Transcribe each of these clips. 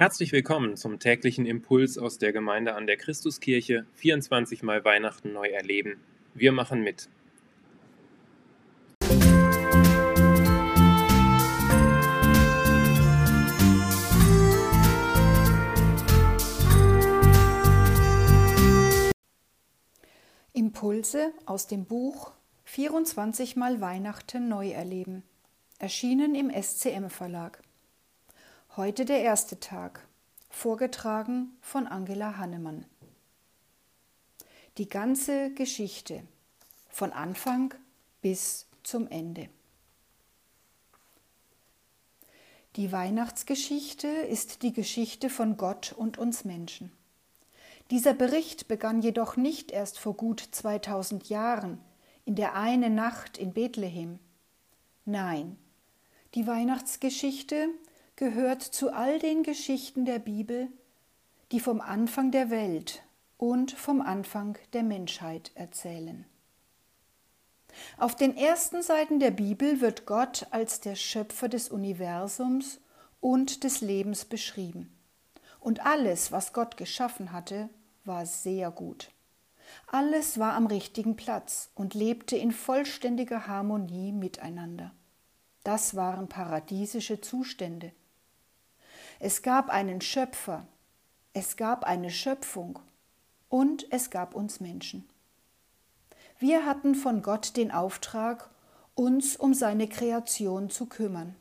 Herzlich willkommen zum täglichen Impuls aus der Gemeinde an der Christuskirche 24 Mal Weihnachten neu erleben. Wir machen mit. Impulse aus dem Buch 24 Mal Weihnachten neu erleben, erschienen im SCM Verlag. Heute der erste Tag, vorgetragen von Angela Hannemann. Die ganze Geschichte von Anfang bis zum Ende. Die Weihnachtsgeschichte ist die Geschichte von Gott und uns Menschen. Dieser Bericht begann jedoch nicht erst vor gut 2000 Jahren, in der einen Nacht in Bethlehem. Nein, die Weihnachtsgeschichte gehört zu all den Geschichten der Bibel, die vom Anfang der Welt und vom Anfang der Menschheit erzählen. Auf den ersten Seiten der Bibel wird Gott als der Schöpfer des Universums und des Lebens beschrieben. Und alles, was Gott geschaffen hatte, war sehr gut. Alles war am richtigen Platz und lebte in vollständiger Harmonie miteinander. Das waren paradiesische Zustände. Es gab einen Schöpfer, es gab eine Schöpfung und es gab uns Menschen. Wir hatten von Gott den Auftrag, uns um seine Kreation zu kümmern.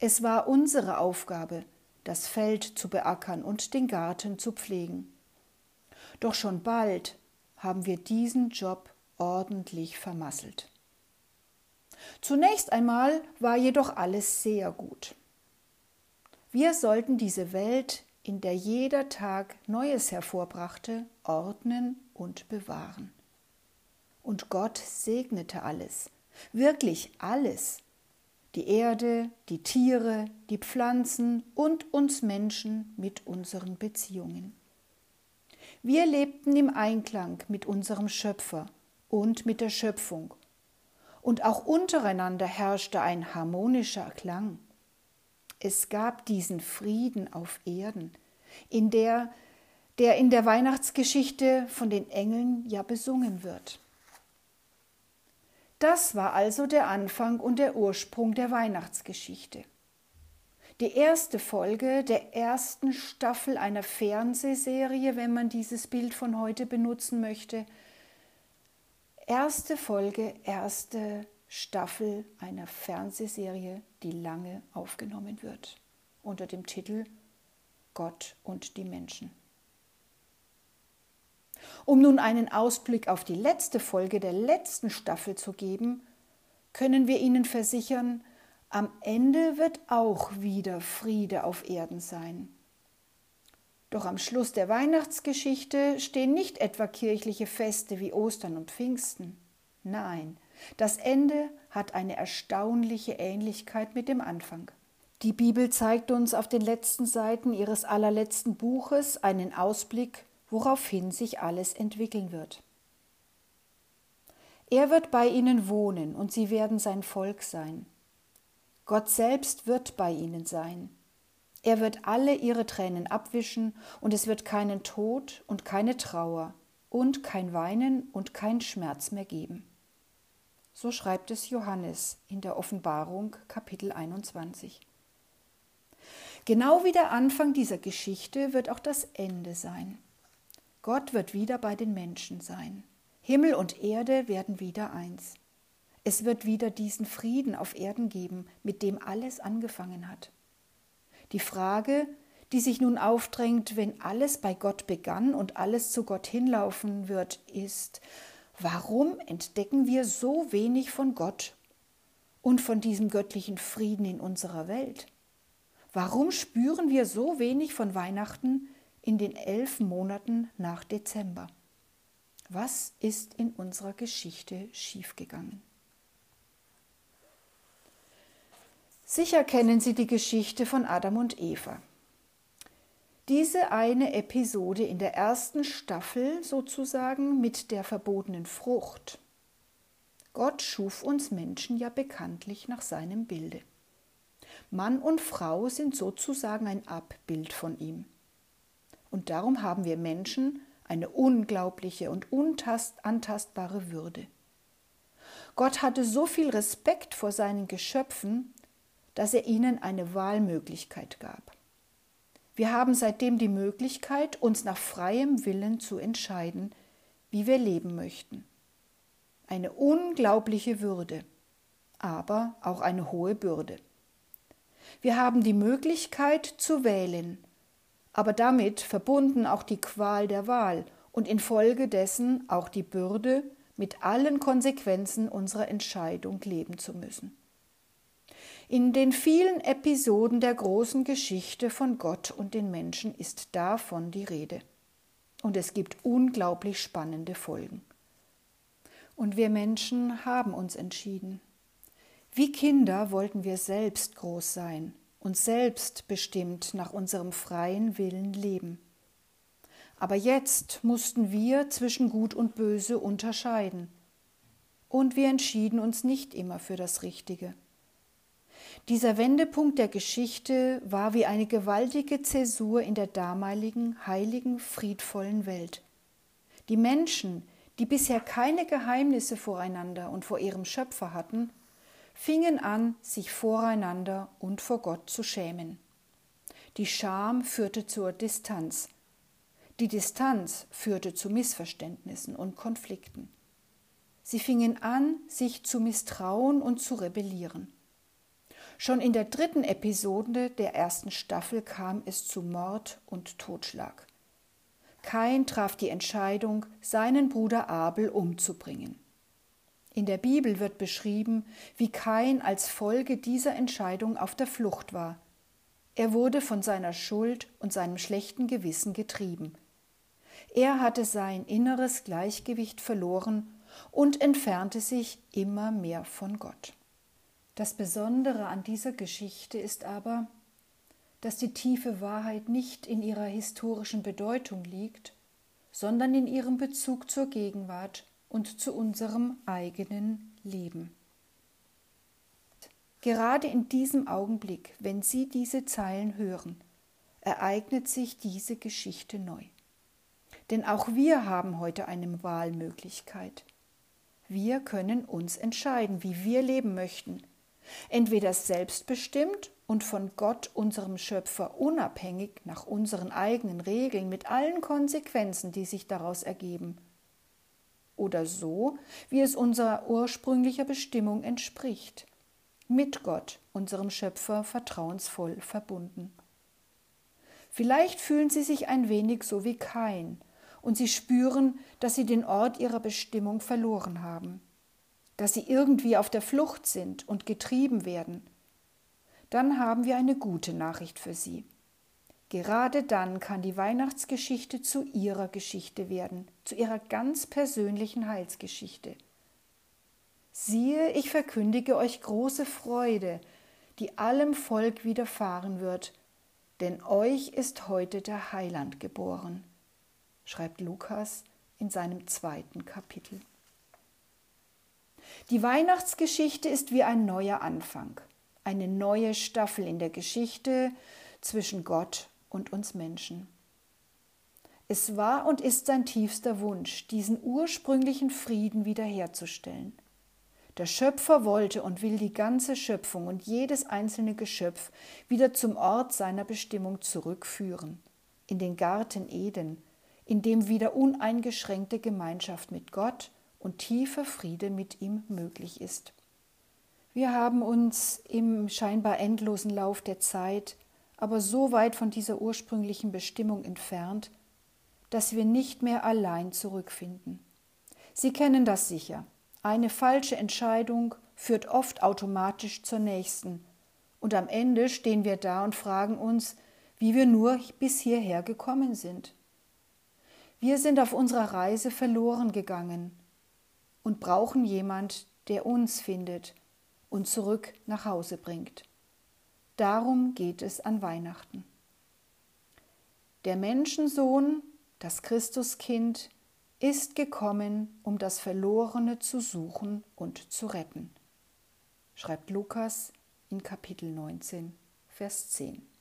Es war unsere Aufgabe, das Feld zu beackern und den Garten zu pflegen. Doch schon bald haben wir diesen Job ordentlich vermasselt. Zunächst einmal war jedoch alles sehr gut. Wir sollten diese Welt, in der jeder Tag Neues hervorbrachte, ordnen und bewahren. Und Gott segnete alles, wirklich alles, die Erde, die Tiere, die Pflanzen und uns Menschen mit unseren Beziehungen. Wir lebten im Einklang mit unserem Schöpfer und mit der Schöpfung, und auch untereinander herrschte ein harmonischer Klang. Es gab diesen Frieden auf Erden, in der, der in der Weihnachtsgeschichte von den Engeln ja besungen wird. Das war also der Anfang und der Ursprung der Weihnachtsgeschichte. Die erste Folge der ersten Staffel einer Fernsehserie, wenn man dieses Bild von heute benutzen möchte. Erste Folge, erste Staffel einer Fernsehserie, die lange aufgenommen wird, unter dem Titel Gott und die Menschen. Um nun einen Ausblick auf die letzte Folge der letzten Staffel zu geben, können wir Ihnen versichern, am Ende wird auch wieder Friede auf Erden sein. Doch am Schluss der Weihnachtsgeschichte stehen nicht etwa kirchliche Feste wie Ostern und Pfingsten. Nein, das Ende hat eine erstaunliche Ähnlichkeit mit dem Anfang. Die Bibel zeigt uns auf den letzten Seiten ihres allerletzten Buches einen Ausblick, woraufhin sich alles entwickeln wird. Er wird bei ihnen wohnen und sie werden sein Volk sein. Gott selbst wird bei ihnen sein. Er wird alle ihre Tränen abwischen und es wird keinen Tod und keine Trauer und kein Weinen und kein Schmerz mehr geben. So schreibt es Johannes in der Offenbarung Kapitel 21. Genau wie der Anfang dieser Geschichte wird auch das Ende sein. Gott wird wieder bei den Menschen sein. Himmel und Erde werden wieder eins. Es wird wieder diesen Frieden auf Erden geben, mit dem alles angefangen hat. Die Frage, die sich nun aufdrängt, wenn alles bei Gott begann und alles zu Gott hinlaufen wird, ist, Warum entdecken wir so wenig von Gott und von diesem göttlichen Frieden in unserer Welt? Warum spüren wir so wenig von Weihnachten in den elf Monaten nach Dezember? Was ist in unserer Geschichte schiefgegangen? Sicher kennen Sie die Geschichte von Adam und Eva. Diese eine Episode in der ersten Staffel sozusagen mit der verbotenen Frucht. Gott schuf uns Menschen ja bekanntlich nach seinem Bilde. Mann und Frau sind sozusagen ein Abbild von ihm. Und darum haben wir Menschen eine unglaubliche und unantastbare Würde. Gott hatte so viel Respekt vor seinen Geschöpfen, dass er ihnen eine Wahlmöglichkeit gab. Wir haben seitdem die Möglichkeit, uns nach freiem Willen zu entscheiden, wie wir leben möchten. Eine unglaubliche Würde, aber auch eine hohe Bürde. Wir haben die Möglichkeit zu wählen, aber damit verbunden auch die Qual der Wahl und infolgedessen auch die Bürde, mit allen Konsequenzen unserer Entscheidung leben zu müssen. In den vielen Episoden der großen Geschichte von Gott und den Menschen ist davon die Rede. Und es gibt unglaublich spannende Folgen. Und wir Menschen haben uns entschieden. Wie Kinder wollten wir selbst groß sein und selbst bestimmt nach unserem freien Willen leben. Aber jetzt mussten wir zwischen Gut und Böse unterscheiden. Und wir entschieden uns nicht immer für das Richtige. Dieser Wendepunkt der Geschichte war wie eine gewaltige Zäsur in der damaligen heiligen, friedvollen Welt. Die Menschen, die bisher keine Geheimnisse voreinander und vor ihrem Schöpfer hatten, fingen an, sich voreinander und vor Gott zu schämen. Die Scham führte zur Distanz. Die Distanz führte zu Missverständnissen und Konflikten. Sie fingen an, sich zu misstrauen und zu rebellieren. Schon in der dritten Episode der ersten Staffel kam es zu Mord und Totschlag. Kain traf die Entscheidung, seinen Bruder Abel umzubringen. In der Bibel wird beschrieben, wie Kain als Folge dieser Entscheidung auf der Flucht war. Er wurde von seiner Schuld und seinem schlechten Gewissen getrieben. Er hatte sein inneres Gleichgewicht verloren und entfernte sich immer mehr von Gott. Das Besondere an dieser Geschichte ist aber, dass die tiefe Wahrheit nicht in ihrer historischen Bedeutung liegt, sondern in ihrem Bezug zur Gegenwart und zu unserem eigenen Leben. Gerade in diesem Augenblick, wenn Sie diese Zeilen hören, ereignet sich diese Geschichte neu. Denn auch wir haben heute eine Wahlmöglichkeit. Wir können uns entscheiden, wie wir leben möchten. Entweder selbstbestimmt und von Gott, unserem Schöpfer, unabhängig nach unseren eigenen Regeln mit allen Konsequenzen, die sich daraus ergeben, oder so, wie es unserer ursprünglicher Bestimmung entspricht, mit Gott, unserem Schöpfer, vertrauensvoll verbunden. Vielleicht fühlen Sie sich ein wenig so wie Kain, und Sie spüren, dass Sie den Ort Ihrer Bestimmung verloren haben, dass Sie irgendwie auf der Flucht sind und getrieben werden. Dann haben wir eine gute Nachricht für Sie. Gerade dann kann die Weihnachtsgeschichte zu ihrer Geschichte werden, zu ihrer ganz persönlichen Heilsgeschichte. Siehe, ich verkündige euch große Freude, die allem Volk widerfahren wird, denn euch ist heute der Heiland geboren, schreibt Lukas in seinem zweiten Kapitel. Die Weihnachtsgeschichte ist wie ein neuer Anfang, eine neue Staffel in der Geschichte zwischen Gott und uns Menschen. Es war und ist sein tiefster Wunsch, diesen ursprünglichen Frieden wiederherzustellen. Der Schöpfer wollte und will die ganze Schöpfung und jedes einzelne Geschöpf wieder zum Ort seiner Bestimmung zurückführen, in den Garten Eden, in dem wieder uneingeschränkte Gemeinschaft mit Gott und tiefer Friede mit ihm möglich ist. Wir haben uns im scheinbar endlosen Lauf der Zeit aber so weit von dieser ursprünglichen Bestimmung entfernt, dass wir nicht mehr allein zurückfinden. Sie kennen das sicher. Eine falsche Entscheidung führt oft automatisch zur nächsten, und am Ende stehen wir da und fragen uns, wie wir nur bis hierher gekommen sind. Wir sind auf unserer Reise verloren gegangen und brauchen jemand, der uns findet und zurück nach Hause bringt. Darum geht es an Weihnachten. Der Menschensohn, das Christuskind, ist gekommen, um das Verlorene zu suchen und zu retten, schreibt Lukas in Kapitel 19 Vers 10.